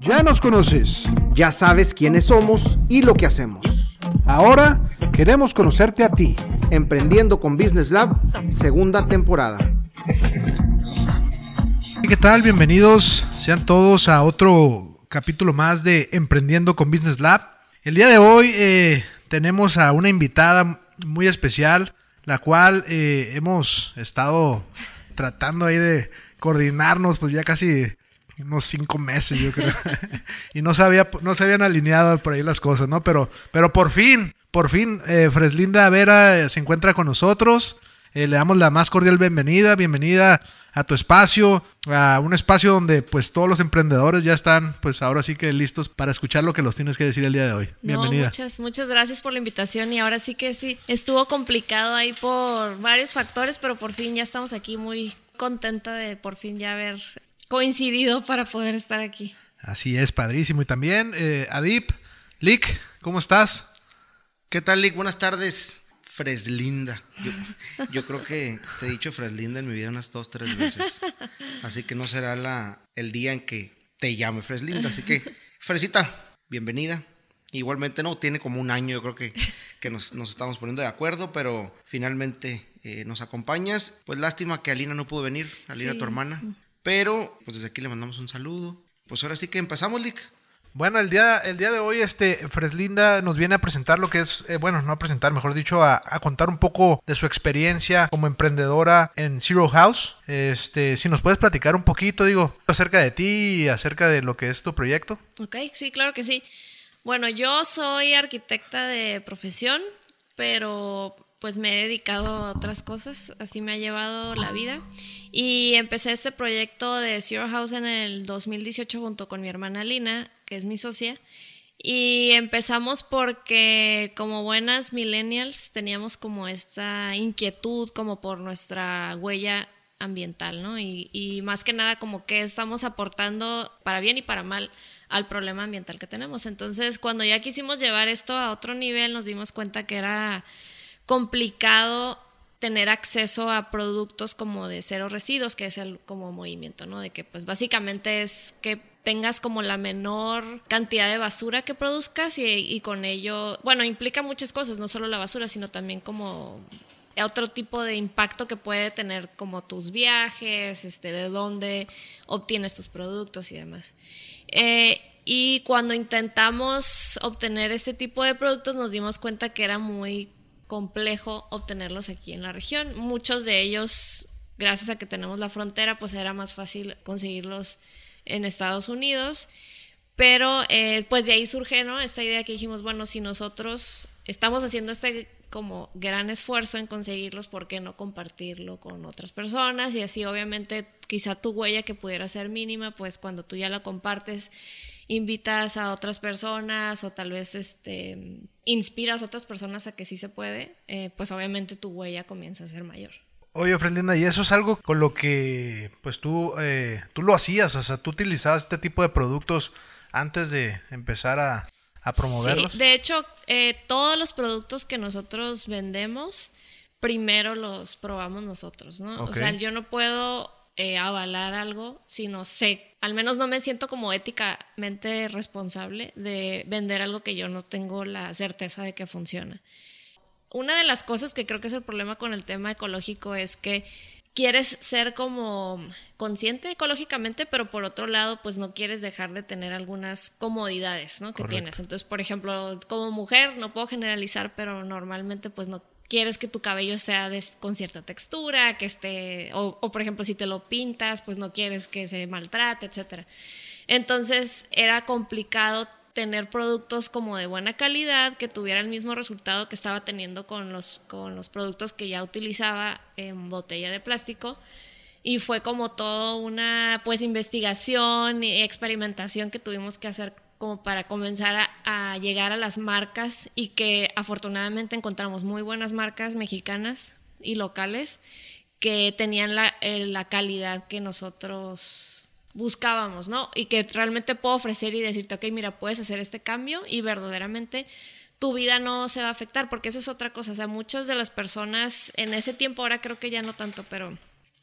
Ya nos conoces. Ya sabes quiénes somos y lo que hacemos. Ahora queremos conocerte a ti. Emprendiendo con Business Lab, segunda temporada. ¿Qué tal? Bienvenidos sean todos a otro capítulo más de Emprendiendo con Business Lab. El día de hoy eh, tenemos a una invitada muy especial, la cual eh, hemos estado tratando ahí de coordinarnos, pues ya casi unos cinco meses, yo creo. y no se, no se habían alineado por ahí las cosas, ¿no? Pero, pero por fin, por fin, eh, Freslinda Vera se encuentra con nosotros. le damos la más cordial bienvenida, bienvenida a tu espacio, a un espacio donde pues todos los emprendedores ya están pues ahora sí que listos para escuchar lo que los tienes que decir el día de hoy. Bienvenida. muchas, muchas gracias por la invitación y ahora sí que sí, estuvo complicado ahí por varios factores, pero por fin ya estamos aquí muy contenta de por fin ya haber coincidido para poder estar aquí. Así es, padrísimo. Y también, eh, Adip, Lick, ¿cómo estás? ¿Qué tal, Lick? Buenas tardes. Freslinda. Yo, creo que te he dicho Freslinda en mi vida unas dos, tres veces. Así que no será la, el día en que te llame Freslinda. Así que, Fresita, bienvenida. Igualmente no, tiene como un año, yo creo que, que nos, estamos poniendo de acuerdo, pero finalmente eh, nos acompañas. Pues lástima que Alina no pudo venir, Alina tu hermana. Pero, pues desde aquí le mandamos un saludo. Pues ahora sí que empezamos, Lick. Bueno, el día, el día de hoy, este, Freslinda nos viene a presentar lo que es, eh, bueno, no a presentar, mejor dicho, a, contar un poco de su experiencia como emprendedora en Zero House. Este, si nos puedes platicar un poquito, digo, acerca de ti y acerca de lo que es tu proyecto. Ok, sí, claro que sí. Bueno, yo soy arquitecta de profesión, pero pues me he dedicado a otras cosas, así me ha llevado la vida. Y empecé este proyecto de Zero House en el 2018 junto con mi hermana Lina que es mi socia. Y empezamos porque como buenas millennials teníamos como esta inquietud como por nuestra huella ambiental, ¿no? Y, y, más que nada como que estamos aportando para bien y para mal al problema ambiental que tenemos. Entonces, cuando ya quisimos llevar esto a otro nivel, nos dimos cuenta que era complicado tener acceso a productos como de cero residuos, que es el como movimiento, ¿no? De que pues básicamente es que tengas como la menor cantidad de basura que produzcas y, con ello, bueno, implica muchas cosas, no solo la basura, sino también como otro tipo de impacto que puede tener como tus viajes, este, de dónde obtienes tus productos y demás. Eh, y cuando intentamos obtener este tipo de productos nos dimos cuenta que era muy complejo obtenerlos aquí en la región. Muchos de ellos, gracias a que tenemos la frontera, pues era más fácil conseguirlos en Estados Unidos. Pero eh, pues de ahí surge esta idea que dijimos, bueno, si nosotros estamos haciendo este como gran esfuerzo en conseguirlos, ¿por qué no compartirlo con otras personas? Y así obviamente quizá tu huella que pudiera ser mínima, pues cuando tú ya la compartes, invitas a otras personas o tal vez este, inspiras a otras personas a que sí se puede, eh, pues obviamente tu huella comienza a ser mayor. Oye, Frelina, y eso es algo con lo que pues tú, eh, tú lo hacías, o sea, tú utilizabas este tipo de productos antes de empezar a, a promoverlos. Sí, de hecho, eh, todos los productos que nosotros vendemos, primero los probamos nosotros, ¿no? O sea, yo no puedo eh, avalar algo si no sé, al menos no me siento como éticamente responsable de vender algo que yo no tengo la certeza de que funciona una de las cosas que creo que es el problema con el tema ecológico es que quieres ser como consciente ecológicamente, pero por otro lado, pues no quieres dejar de tener algunas comodidades, ¿no? Que tienes. Entonces, por ejemplo, como mujer, no puedo generalizar, pero normalmente, pues no quieres que tu cabello sea con cierta textura, que esté, o, por ejemplo, si te lo pintas, pues no quieres que se maltrate, etcétera. Entonces, era complicado tener productos como de buena calidad, que tuviera el mismo resultado que estaba teniendo con los, con los productos que ya utilizaba en botella de plástico. Y fue como toda una pues investigación y experimentación que tuvimos que hacer como para comenzar a, llegar a las marcas y que afortunadamente encontramos muy buenas marcas mexicanas y locales que tenían la, eh, la calidad que nosotros buscábamos, ¿no? Y que realmente puedo ofrecer y decirte, ok, mira, puedes hacer este cambio y verdaderamente tu vida no se va a afectar, porque esa es otra cosa. O sea, muchas de las personas en ese tiempo, ahora creo que ya no tanto, pero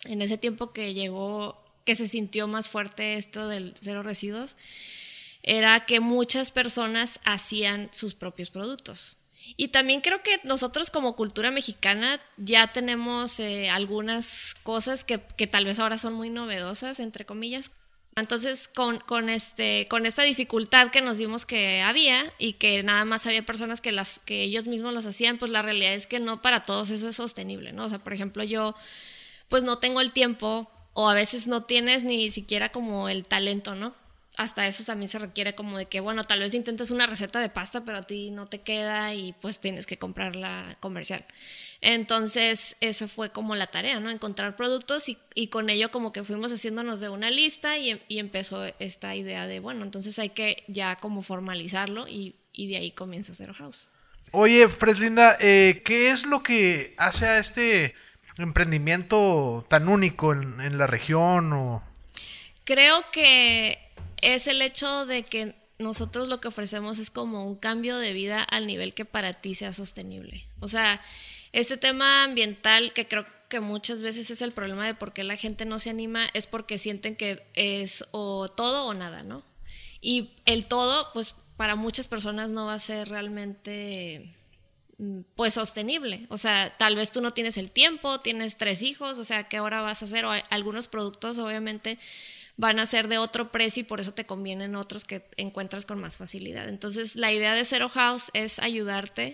en ese tiempo que llegó, que se sintió más fuerte esto del cero residuos, era que muchas personas hacían sus propios productos. Y también creo que nosotros como cultura mexicana ya tenemos eh, algunas cosas que, que, tal vez ahora son muy novedosas, entre comillas. Entonces, con, con, este, con esta dificultad que nos dimos que había y que nada más había personas que, las, que ellos mismos los hacían, pues la realidad es que no para todos eso es sostenible, ¿no? O sea, por ejemplo, yo pues no tengo el tiempo o a veces no tienes ni siquiera como el talento, ¿no? Hasta eso también se requiere como de que, bueno, tal vez intentes una receta de pasta, pero a ti no te queda y pues tienes que comprarla comercial. Entonces, eso fue como la tarea, ¿no? Encontrar productos y, y con ello como que fuimos haciéndonos de una lista y, y, empezó esta idea de, bueno, entonces hay que ya como formalizarlo y, y de ahí comienza Zero House. Oye, Freslinda, eh, ¿qué es lo que hace a este emprendimiento tan único en, en la región? O... Creo que es el hecho de que nosotros lo que ofrecemos es como un cambio de vida al nivel que para ti sea sostenible. O sea, este tema ambiental que creo que muchas veces es el problema de por qué la gente no se anima es porque sienten que es o todo o nada, ¿no? Y el todo, pues para muchas personas no va a ser realmente mm, pues sostenible. O sea, tal vez tú no tienes el tiempo, tienes tres hijos, o sea, ¿qué hora vas a hacer? O algunos productos obviamente van a ser de otro precio y por eso te convienen otros que encuentras con más facilidad. Entonces, la idea de Zero House es ayudarte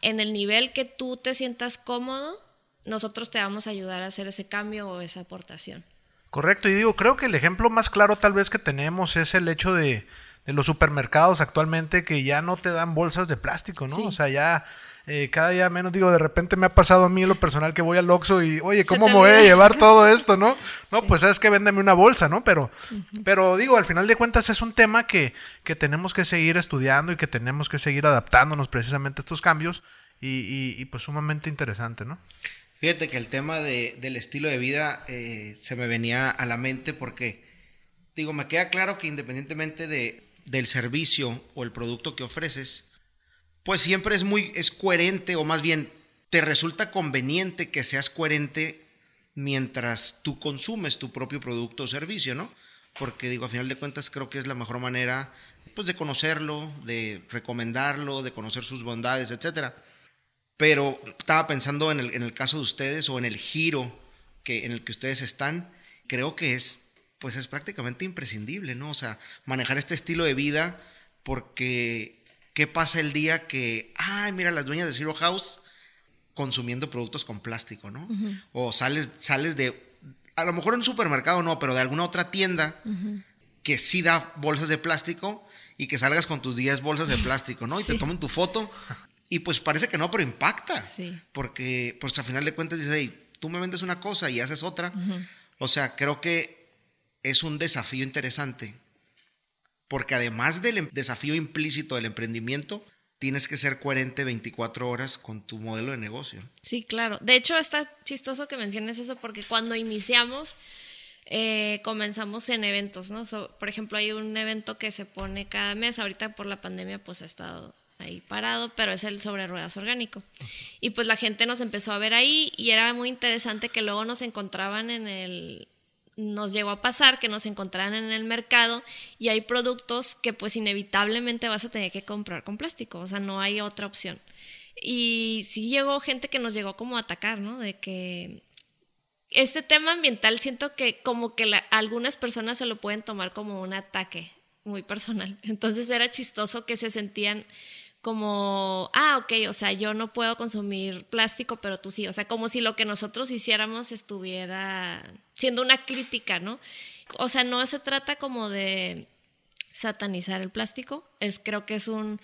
en el nivel que tú te sientas cómodo, nosotros te vamos a ayudar a hacer ese cambio o esa aportación. Correcto, y digo, creo que el ejemplo más claro tal vez que tenemos es el hecho de, de los supermercados actualmente que ya no te dan bolsas de plástico, ¿no? O sea, ya eh, cada día menos, digo, de repente me ha pasado a mí lo personal que voy al Oxxo y, oye, ¿cómo me voy a llevar todo esto, no? No, pues sabes que véndeme una bolsa, ¿no? Pero, pero digo, al final de cuentas es un tema que, que tenemos que seguir estudiando y que tenemos que seguir adaptándonos precisamente a estos cambios y, y, pues sumamente interesante, ¿no? Fíjate que el tema de, del estilo de vida eh, se me venía a la mente porque, digo, me queda claro que independientemente de, del servicio o el producto que ofreces, pues siempre es muy, es coherente o más bien te resulta conveniente que seas coherente mientras tú consumes tu propio producto o servicio, ¿no? Porque digo, a final de cuentas creo que es la mejor manera pues de conocerlo, de recomendarlo, de conocer sus bondades, etcétera. Pero estaba pensando en el, en el caso de ustedes o en el giro que, en el que ustedes están, creo que es pues es prácticamente imprescindible, ¿no? O sea, manejar este estilo de vida porque ¿Qué pasa el día que, ay, mira, las dueñas de Zero House consumiendo productos con plástico, ¿no? O sales, sales de, a lo mejor en un supermercado no, pero de alguna otra tienda que sí da bolsas de plástico y que salgas con tus 10 bolsas de plástico, ¿no? Y te tomen tu foto y pues parece que no, pero impacta. Sí. Porque pues al final de cuentas dices, hey, tú me vendes una cosa y haces otra. O sea, creo que es un desafío interesante porque además del em, desafío implícito del emprendimiento, tienes que ser coherente 24 horas con tu modelo de negocio. Sí, claro. De hecho, está chistoso que menciones eso porque cuando iniciamos, eh, comenzamos en eventos, ¿no? por ejemplo, hay un evento que se pone cada mes, ahorita por la pandemia pues ha estado ahí parado, pero es el sobre ruedas orgánico. Y pues la gente nos empezó a ver ahí y era muy interesante que luego nos encontraban en el, nos llegó a pasar que nos encontraran en el mercado y hay productos que pues inevitablemente vas a tener que comprar con plástico, o sea, no hay otra opción. Y sí llegó gente que nos llegó como a atacar, ¿no? De que este tema ambiental siento que como que algunas personas se lo pueden tomar como un ataque muy personal. Entonces era chistoso que se sentían como, ah, ok, o sea, yo no puedo consumir plástico, pero tú sí, o sea, como si lo que nosotros hiciéramos estuviera siendo una crítica, ¿no? O sea, no se trata como de satanizar el plástico, es creo que es un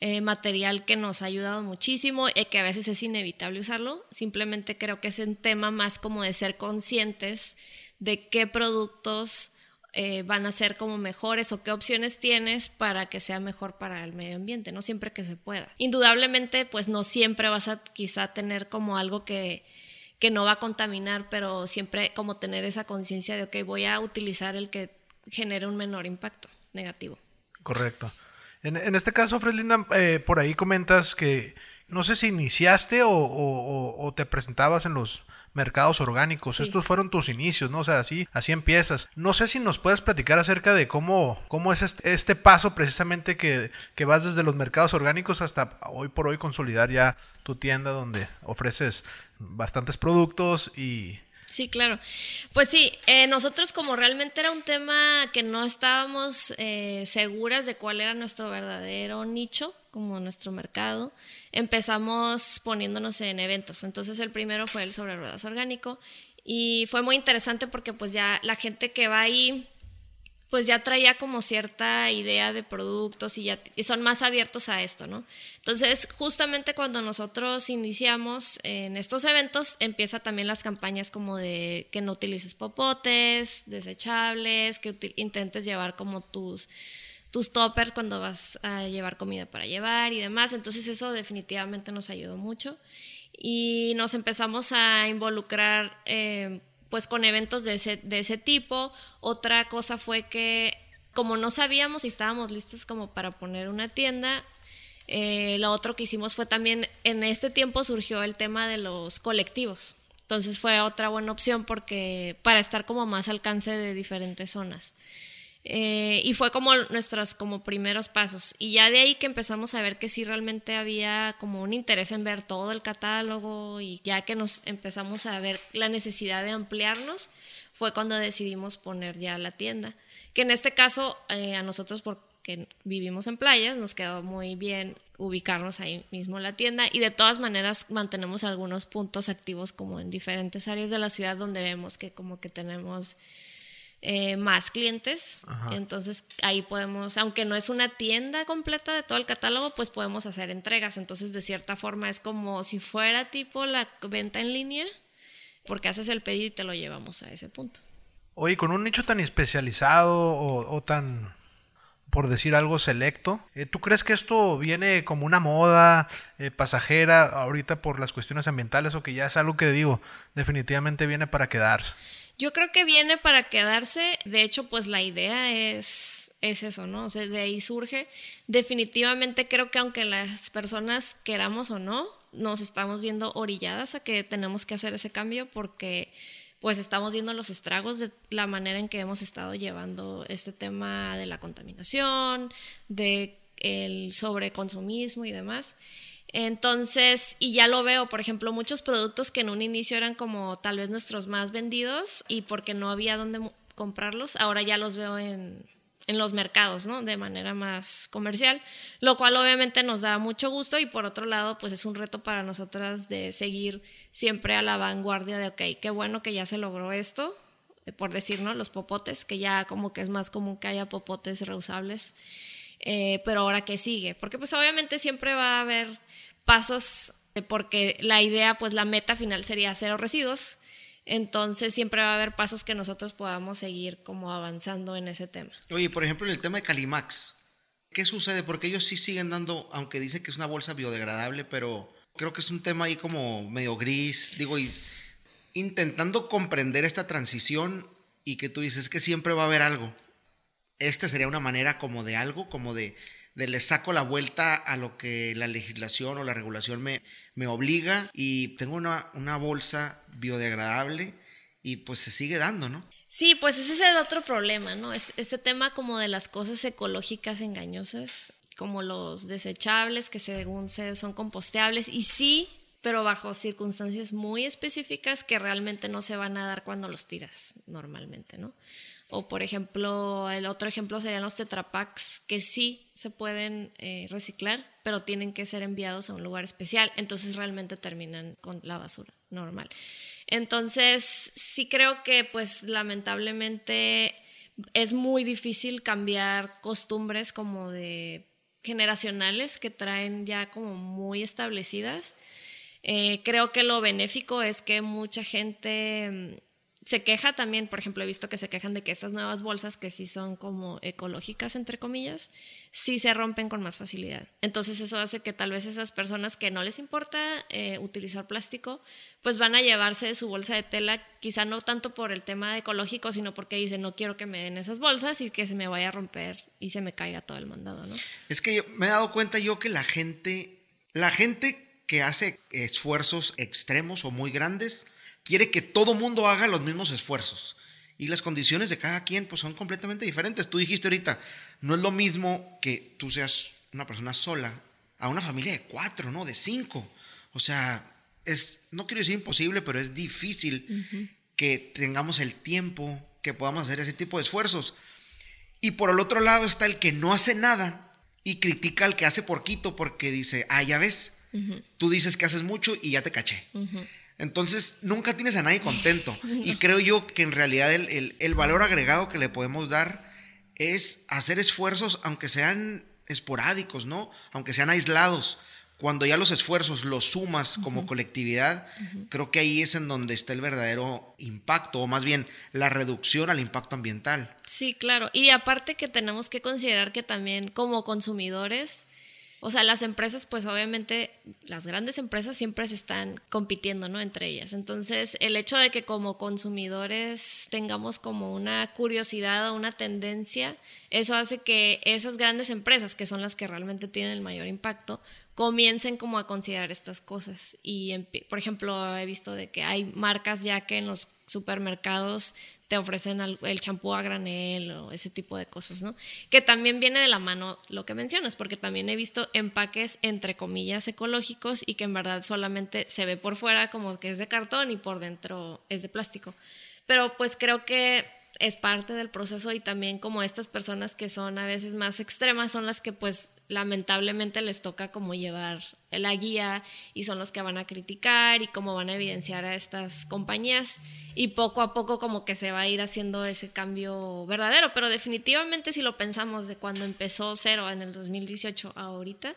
eh, material que nos ha ayudado muchísimo y que a veces es inevitable usarlo, simplemente creo que es un tema más como de ser conscientes de qué productos eh, van a ser como mejores o qué opciones tienes para que sea mejor para el medio ambiente, no siempre que se pueda. Indudablemente, pues no siempre vas a quizá tener como algo que, que no va a contaminar, pero siempre como tener esa conciencia de, que voy a utilizar el que genere un menor impacto negativo. Correcto. En, en este caso, Fredlinda, eh, por ahí comentas que, no sé si iniciaste o, o te presentabas en los mercados orgánicos. Estos fueron tus inicios, ¿no? O sea, así, así empiezas. No sé si nos puedes platicar acerca de cómo, cómo es este, este, paso precisamente que, que vas desde los mercados orgánicos hasta hoy por hoy consolidar ya tu tienda donde ofreces bastantes productos y Sí, claro. Pues sí, eh, nosotros como realmente era un tema que no estábamos eh, seguras de cuál era nuestro verdadero nicho, como nuestro mercado, empezamos poniéndonos en eventos. Entonces el primero fue el sobre ruedas orgánico y fue muy interesante porque pues ya la gente que va ahí pues ya traía como cierta idea de productos y ya son más abiertos a esto, ¿no? Entonces, justamente cuando nosotros iniciamos en estos eventos, empieza también las campañas como de que no utilices popotes, desechables, que intentes llevar como tus tus toppers cuando vas a llevar comida para llevar y demás. Entonces eso definitivamente nos ayudó mucho y nos empezamos a involucrar eh, pues con eventos de ese, de ese tipo. Otra cosa fue que como no sabíamos si estábamos listos como para poner una tienda, eh, lo otro que hicimos fue también, en este tiempo surgió el tema de los colectivos. Entonces fue otra buena opción porque para estar como más alcance de diferentes zonas. Eh, y fue como nuestros como primeros pasos. Y ya de ahí que empezamos a ver que sí realmente había como un interés en ver todo el catálogo y ya que nos empezamos a ver la necesidad de ampliarnos, fue cuando decidimos poner ya la tienda. Que en este caso eh, a nosotros porque vivimos en playas nos quedó muy bien ubicarnos ahí mismo la tienda y de todas maneras mantenemos algunos puntos activos como en diferentes áreas de la ciudad donde vemos que como que tenemos eh, más clientes. Entonces ahí podemos, aunque no es una tienda completa de todo el catálogo, pues podemos hacer entregas. Entonces de cierta forma es como si fuera tipo la venta en línea, porque haces el pedido y te lo llevamos a ese punto. Oye, con un nicho tan especializado o, tan, por decir algo, selecto, eh, ¿tú crees que esto viene como una moda eh, pasajera ahorita por las cuestiones ambientales o que ya es algo que digo, definitivamente viene para quedarse? Yo creo que viene para quedarse. De hecho, pues la idea es, es eso, ¿no? O sea, de ahí surge. Definitivamente creo que aunque las personas queramos o no, nos estamos viendo orilladas a que tenemos que hacer ese cambio porque pues estamos viendo los estragos de la manera en que hemos estado llevando este tema de la contaminación, de el sobreconsumismo y demás. Entonces, y ya lo veo, por ejemplo, muchos productos que en un inicio eran como tal vez nuestros más vendidos y porque no había dónde comprarlos, ahora ya los veo en, en los mercados, ¿no? De manera más comercial, lo cual obviamente nos da mucho gusto y por otro lado, pues es un reto para nosotras de seguir siempre a la vanguardia de, ok, qué bueno que ya se logró esto, eh, por decir, ¿no? Los popotes, que ya como que es más común que haya popotes reusables, eh, pero ahora qué sigue, porque pues obviamente siempre va a haber pasos, eh, porque la idea, pues la meta final sería cero residuos. Entonces siempre va a haber pasos que nosotros podamos seguir como avanzando en ese tema. Oye, por ejemplo, en el tema de Calimax, ¿qué sucede? Porque ellos sí siguen dando, aunque dice que es una bolsa biodegradable, pero creo que es un tema ahí como medio gris, digo, y intentando comprender esta transición y que tú dices que siempre va a haber algo. Esta sería una manera como de algo, como de de le saco la vuelta a lo que la legislación o la regulación me, me obliga y tengo una, una bolsa biodegradable y pues se sigue dando, ¿no? Sí, pues ese es el otro problema, ¿no? Este, este, tema como de las cosas ecológicas engañosas, como los desechables que según se son composteables y sí, pero bajo circunstancias muy específicas que realmente no se van a dar cuando los tiras normalmente, ¿no? O por ejemplo, el otro ejemplo serían los tetrapacks, que sí se pueden eh, reciclar, pero tienen que ser enviados a un lugar especial, entonces realmente terminan con la basura normal. Entonces, sí creo que pues lamentablemente es muy difícil cambiar costumbres como de generacionales que traen ya como muy establecidas. Eh, creo que lo benéfico es que mucha gente se queja también, por ejemplo, he visto que se quejan de que estas nuevas bolsas, que sí son como ecológicas, entre comillas, sí se rompen con más facilidad. Entonces eso hace que tal vez esas personas que no les importa eh, utilizar plástico, pues van a llevarse su bolsa de tela, quizá no tanto por el tema ecológico, sino porque dicen, no quiero que me den esas bolsas y que se me vaya a romper y se me caiga todo el mandado, ¿no? Es que me he dado cuenta yo que la gente, la gente que hace esfuerzos extremos o muy grandes quiere que todo mundo haga los mismos esfuerzos. Y las condiciones de cada quien pues son completamente diferentes. Tú dijiste ahorita, no es lo mismo que tú seas una persona sola a una familia de cuatro, ¿no? De cinco. O sea, es, no quiero decir imposible, pero es difícil que tengamos el tiempo, que podamos hacer ese tipo de esfuerzos. Y por el otro lado está el que no hace nada y critica al que hace porquito porque dice, ah, ya ves, tú dices que haces mucho y ya te caché. Entonces, nunca tienes a nadie contento. Y creo yo que en realidad el, valor agregado que le podemos dar es hacer esfuerzos, aunque sean esporádicos, ¿no? Aunque sean aislados. Cuando ya los esfuerzos los sumas como colectividad, creo que ahí es en donde está el verdadero impacto, o más bien la reducción al impacto ambiental. Sí, claro. Y aparte que tenemos que considerar que también como consumidores, o sea, las empresas, pues obviamente, las grandes empresas siempre se están compitiendo, ¿no? Entre ellas. Entonces, el hecho de que como consumidores tengamos como una curiosidad o una tendencia, eso hace que esas grandes empresas, que son las que realmente tienen el mayor impacto, comiencen como a considerar estas cosas. Y, por ejemplo, he visto de que hay marcas ya que en los supermercados te ofrecen el champú a granel o ese tipo de cosas, ¿no? Que también viene de la mano lo que mencionas, porque también he visto empaques entre comillas ecológicos y que en verdad solamente se ve por fuera como que es de cartón y por dentro es de plástico. Pero pues creo que es parte del proceso y también como estas personas que son a veces más extremas son las que pues lamentablemente les toca como llevar la guía y son los que van a criticar y cómo van a evidenciar a estas compañías. Y poco a poco como que se va a ir haciendo ese cambio verdadero, pero definitivamente si lo pensamos de cuando empezó cero en el 2018 a ahorita,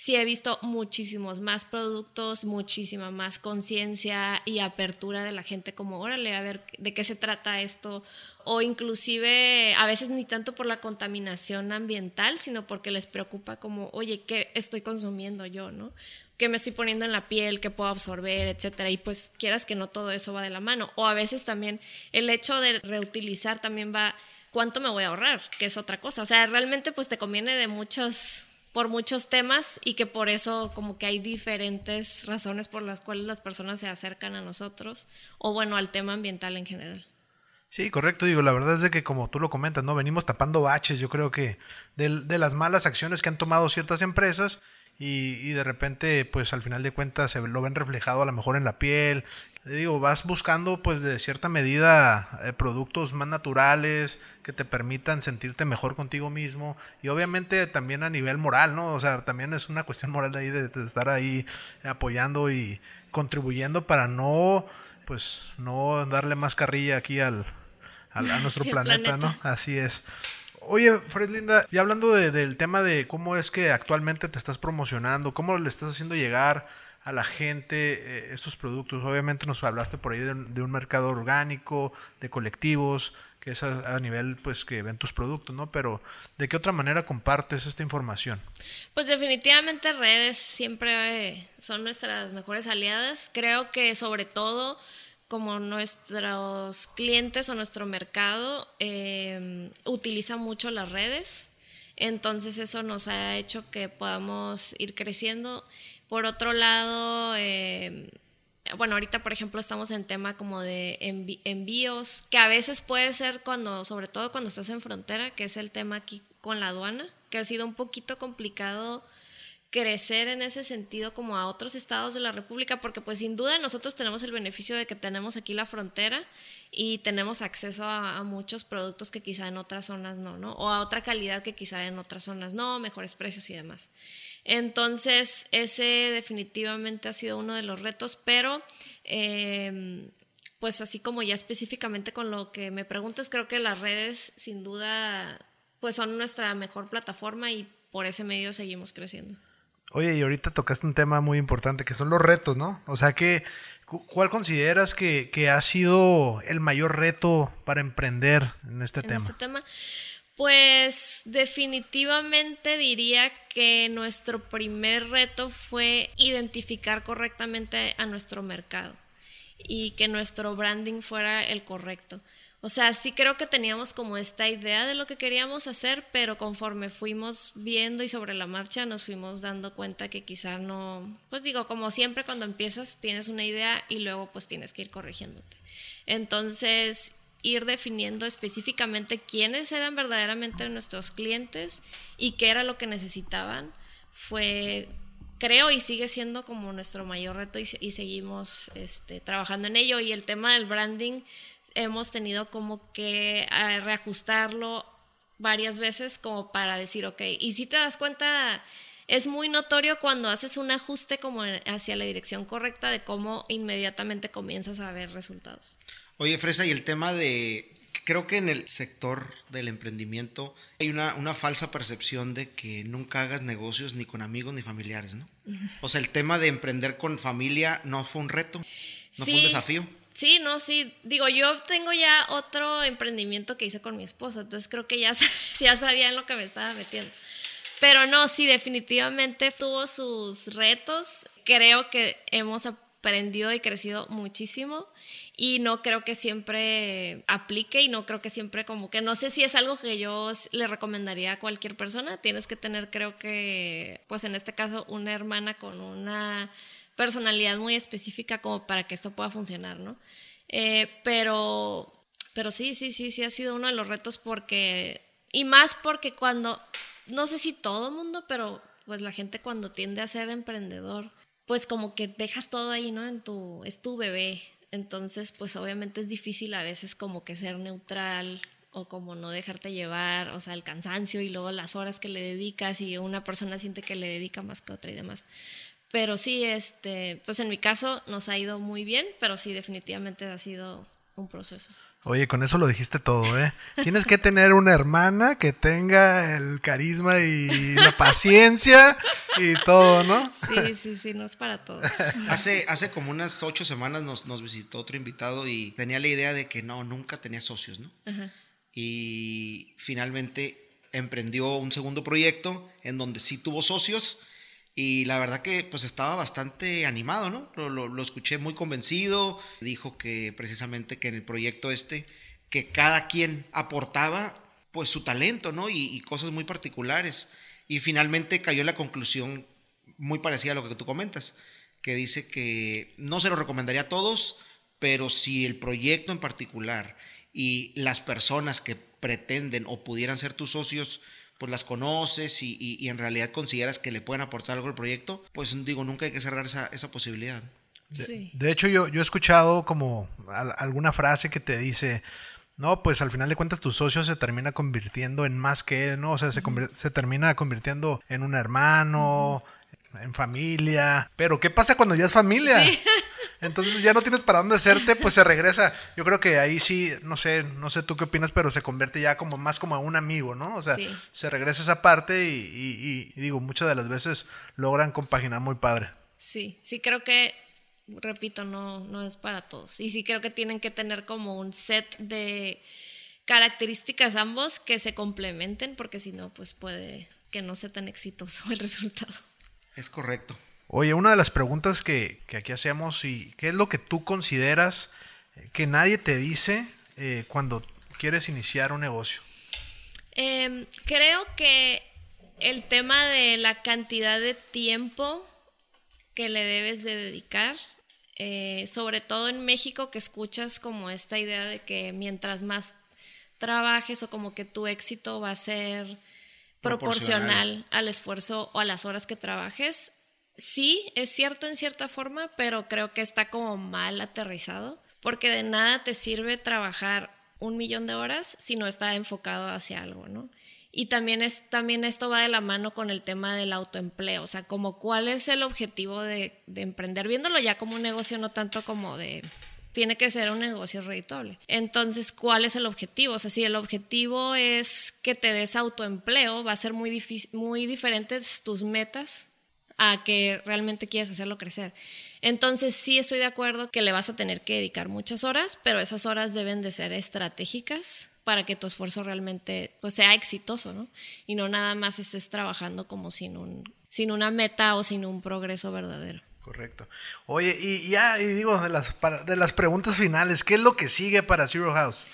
sí he visto muchísimos más productos, muchísima más conciencia y apertura de la gente como, órale, a ver de qué se trata esto, o inclusive a veces ni tanto por la contaminación ambiental, sino porque les preocupa como, oye, ¿qué estoy consumiendo yo, no? ¿Qué me estoy poniendo en la piel? ¿Qué puedo absorber? Etcétera. Y pues quieras que no todo eso va de la mano. O a veces también el hecho de reutilizar también va, ¿cuánto me voy a ahorrar? Que es otra cosa. O sea, realmente pues te conviene de muchos por muchos temas y que por eso como que hay diferentes razones por las cuales las personas se acercan a nosotros o bueno al tema ambiental en general. Sí, correcto, digo, la verdad es de que como tú lo comentas, ¿no? Venimos tapando baches, yo creo que de, de las malas acciones que han tomado ciertas empresas y, y, de repente, pues al final de cuentas se lo ven reflejado a lo mejor en la piel. Digo, vas buscando pues de cierta medida eh, productos más naturales que te permitan sentirte mejor contigo mismo y obviamente también a nivel moral, ¿no? O sea, también es una cuestión moral de ahí de, estar ahí apoyando y contribuyendo para no pues no darle más carrilla aquí al, a nuestro planeta, ¿no? Así es. Oye, Fred Linda, y hablando del tema de cómo es que actualmente te estás promocionando, cómo le estás haciendo llegar a la gente eh, estos productos. Obviamente nos hablaste por ahí de, un mercado orgánico, de colectivos, que es a, nivel pues que ven tus productos, ¿no? Pero ¿de qué otra manera compartes esta información? Pues definitivamente redes siempre eh, son nuestras mejores aliadas. Creo que sobre todo como nuestros clientes o nuestro mercado eh, utiliza mucho las redes. Entonces eso nos ha hecho que podamos ir creciendo. Por otro lado, eh, bueno, ahorita por ejemplo estamos en tema como de envíos, que a veces puede ser cuando, sobre todo cuando estás en frontera, que es el tema aquí con la aduana, que ha sido un poquito complicado crecer en ese sentido como a otros estados de la República, porque pues sin duda nosotros tenemos el beneficio de que tenemos aquí la frontera y tenemos acceso a, muchos productos que quizá en otras zonas no, ¿no? O a otra calidad que quizá en otras zonas no, mejores precios y demás. Entonces, ese definitivamente ha sido uno de los retos, pero... Em, pues así como ya específicamente con lo que me preguntas, creo que las redes sin duda pues son nuestra mejor plataforma y por ese medio seguimos creciendo. Oye, y ahorita tocaste un tema muy importante que son los retos, ¿no? O sea, que, ¿cuál consideras que, ha sido el mayor reto para emprender en este tema? Este tema. Pues definitivamente diría que nuestro primer reto fue identificar correctamente a nuestro mercado y que nuestro branding fuera el correcto. O sea, sí creo que teníamos como esta idea de lo que queríamos hacer, pero conforme fuimos viendo y sobre la marcha nos fuimos dando cuenta que quizá no, pues digo, como siempre cuando empiezas tienes una idea y luego pues tienes que ir corrigiéndote. Entonces, ir definiendo específicamente quiénes eran verdaderamente nuestros clientes y qué era lo que necesitaban fue creo y sigue siendo como nuestro mayor reto y, seguimos este, trabajando en ello y el tema del branding hemos tenido como que eh, reajustarlo varias veces como para decir, ok, y si te das cuenta, es muy notorio cuando haces un ajuste como hacia la dirección correcta de cómo inmediatamente comienzas a ver resultados. Oye, Fresa, y el tema de, creo que en el sector del emprendimiento hay una, una falsa percepción de que nunca hagas negocios ni con amigos ni familiares, ¿no? O sea, el tema de emprender con familia no fue un reto, no fue un desafío. Sí, no, sí. Digo, yo tengo ya otro emprendimiento que hice con mi esposo, entonces creo que ya, ya sabía en lo que me estaba metiendo. Pero no, sí, definitivamente tuvo sus retos. Creo que hemos aprendido y crecido muchísimo y no creo que siempre aplique y no creo que siempre como que no sé si es algo que yo le recomendaría a cualquier persona. Tienes que tener, creo que, pues en este caso, una hermana con una personalidad muy específica como para que esto pueda funcionar, ¿no? Eh, pero, pero sí, sí, sí, sí ha sido uno de los retos porque, y más porque cuando, no sé si todo mundo, pero pues la gente cuando tiende a ser emprendedor, pues como que dejas todo ahí, ¿no? En tu, es tu bebé, entonces, pues obviamente es difícil a veces como que ser neutral o como no dejarte llevar, o sea, el cansancio y luego las horas que le dedicas y una persona siente que le dedica más que otra y demás. Pero sí, este, pues en mi caso nos ha ido muy bien, pero sí definitivamente ha sido un proceso. Oye, con eso lo dijiste todo, ¿eh? Tienes que tener una hermana que tenga el carisma y la paciencia y todo, ¿no? Sí, sí, sí, no es para todos. Hace, hace como unas ocho semanas nos, nos visitó otro invitado y tenía la idea de que no, nunca tenía socios, ¿no? Y finalmente emprendió un segundo proyecto en donde sí tuvo socios y la verdad que pues estaba bastante animado, ¿no? Lo, escuché muy convencido. Dijo que precisamente que en el proyecto este, que cada quien aportaba pues su talento, ¿no? Y, cosas muy particulares. Y finalmente cayó en la conclusión muy parecida a lo que tú comentas, que dice que no se lo recomendaría a todos, pero si el proyecto en particular y las personas que pretenden o pudieran ser tus socios pues las conoces y, en realidad consideras que le pueden aportar algo al proyecto, pues digo, nunca hay que cerrar esa, esa posibilidad. De, hecho, yo, yo he escuchado como alguna frase que te dice, no, pues al final de cuentas tu socio se termina convirtiendo en más que, ¿no? O sea, se, se termina convirtiendo en un hermano, en familia. Pero, ¿qué pasa cuando ya es familia? Sí. Entonces ya no tienes para dónde hacerte, pues se regresa. Yo creo que ahí sí, no sé, no sé tú qué opinas, pero se convierte ya como más como a un amigo, ¿no? O sea, se regresa esa parte y, digo, muchas de las veces logran compaginar muy padre. Sí, sí creo que, repito, no, no es para todos. Y sí creo que tienen que tener como un set de características ambos que se complementen, porque si no, pues puede que no sea tan exitoso el resultado. Es correcto. Oye, una de las preguntas que, aquí hacemos, y ¿qué es lo que tú consideras eh, que nadie te dice eh, cuando quieres iniciar un negocio? Em, creo que el tema de la cantidad de tiempo que le debes de dedicar, eh, sobre todo en México que escuchas como esta idea de que mientras más trabajes o como que tu éxito va a ser proporcional al esfuerzo o a las horas que trabajes, sí, es cierto en cierta forma, pero creo que está como mal aterrizado, porque de nada te sirve trabajar un millón de horas si no está enfocado hacia algo, ¿no? Y también, es, también esto va de la mano con el tema del autoempleo, o sea, como cuál es el objetivo de, de emprender, viéndolo ya como un negocio, no tanto como de tiene que ser un negocio redituable. Entonces, ¿cuál es el objetivo? O sea, si el objetivo es que te des autoempleo, va a ser muy, muy diferentes tus metas a que realmente quieres hacerlo crecer. Entonces sí estoy de acuerdo que le vas a tener que dedicar muchas horas, pero esas horas deben de ser estratégicas para que tu esfuerzo realmente pues, sea exitoso, ¿no? Y no nada más estés trabajando como sin, un, sin una meta o sin un progreso verdadero. Correcto. Oye, y ya, y digo, de las, de las preguntas finales, ¿qué es lo que sigue para Zero House?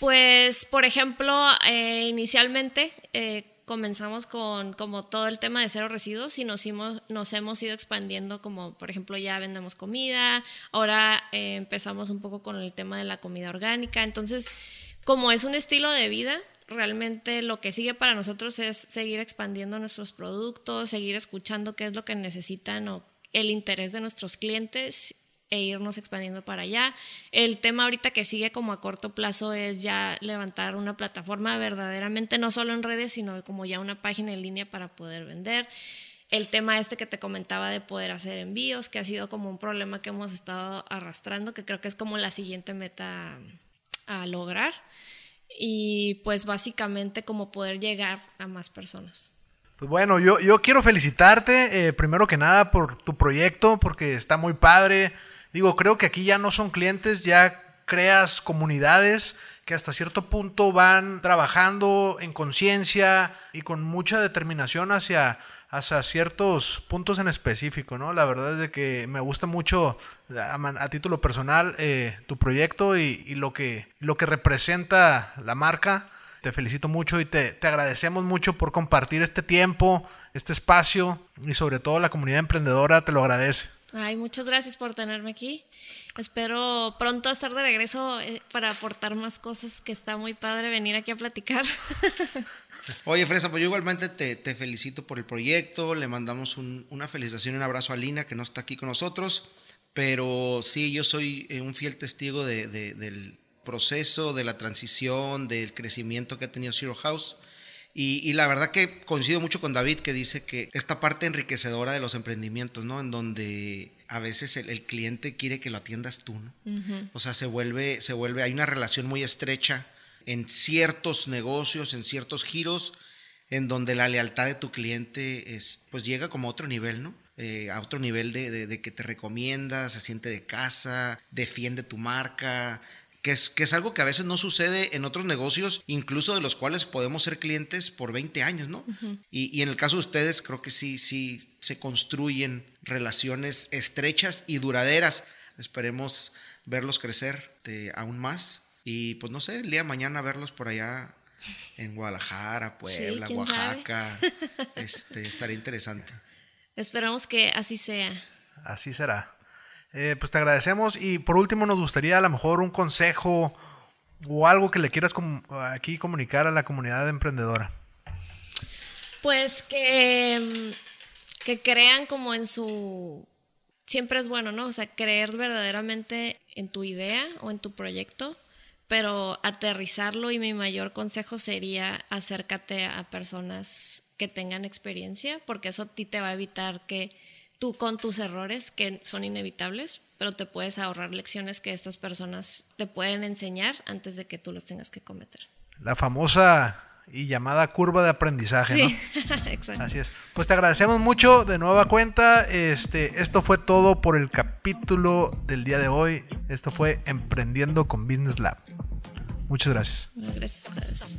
Pues, por ejemplo, eh, inicialmente eh, comenzamos con como todo el tema de cero residuos y nos, nos hemos ido expandiendo como, por ejemplo, ya vendemos comida, ahora eh, empezamos un poco con el tema de la comida orgánica. Entonces, como es un estilo de vida, realmente lo que sigue para nosotros es seguir expandiendo nuestros productos, seguir escuchando qué es lo que necesitan o el interés de nuestros clientes e irnos expandiendo para allá. El tema ahorita que sigue como a corto plazo es ya levantar una plataforma verdaderamente, no solo en redes, sino como ya una página en línea para poder vender. El tema este que te comentaba de poder hacer envíos, que ha sido como un problema que hemos estado arrastrando, que creo que es como la siguiente meta a lograr. Y pues básicamente como poder llegar a más personas. Pues bueno, yo, yo quiero felicitarte, eh, primero que nada, por tu proyecto, porque está muy padre Digo, creo que aquí ya no son clientes, ya creas comunidades que hasta cierto punto van trabajando en conciencia y con mucha determinación hacia, hacia ciertos puntos en específico, ¿no? La verdad es de que me gusta mucho a, título personal eh, tu proyecto y, lo, que, lo que representa la marca. Te felicito mucho y te, te agradecemos mucho por compartir este tiempo, este espacio y sobre todo la comunidad emprendedora te lo agradece. Ay, muchas gracias por tenerme aquí. Espero pronto estar de regreso eh, para aportar más cosas, que está muy padre venir aquí a platicar. Oye, Fresa, pues yo igualmente te, felicito por el proyecto, le mandamos una felicitación y un abrazo a Lina, que no está aquí con nosotros, pero sí, yo soy eh, un fiel testigo del proceso, de la transición, del crecimiento que ha tenido Zero House. Y, la verdad que coincido mucho con David que dice que esta parte enriquecedora de los emprendimientos, ¿no? En donde a veces el, cliente quiere que lo atiendas tú, ¿no? O sea, se vuelve, se vuelve, hay una relación muy estrecha en ciertos negocios, en ciertos giros, en donde la lealtad de tu cliente es, pues llega como a otro nivel, ¿no? Eh, a otro nivel de, de, que te recomienda, se siente de casa, defiende tu marca, que es, que es algo que a veces no sucede en otros negocios, incluso de los cuales podemos ser clientes por 20 años, ¿no? y, y, en el caso de ustedes, creo que sí, sí se construyen relaciones estrechas y duraderas. Esperemos verlos crecer aún más. Y pues no sé, el día de mañana verlos por allá en Guadalajara, Puebla, Oaxaca. este, estaría interesante. Esperamos que así sea. Así será. Eh, pues te agradecemos y por último nos gustaría a lo mejor un consejo o algo que le quieras aquí comunicar a la comunidad emprendedora. Pues que, mm, que crean como en su... Siempre es bueno, ¿no? O sea, creer verdaderamente en tu idea o en tu proyecto, pero aterrizarlo y mi mayor consejo sería acércate a personas que tengan experiencia, porque eso a ti te va a evitar que tú con tus errores, que son inevitables, pero te puedes ahorrar lecciones que estas personas te pueden enseñar antes de que tú los tengas que cometer. La famosa y llamada curva de aprendizaje, sí, exacto. Así es. Pues te agradecemos mucho de nueva cuenta. Este, esto fue todo por el capítulo del día de hoy. Esto fue Emprendiendo con Business Lab. Muchas gracias. Gracias a ustedes.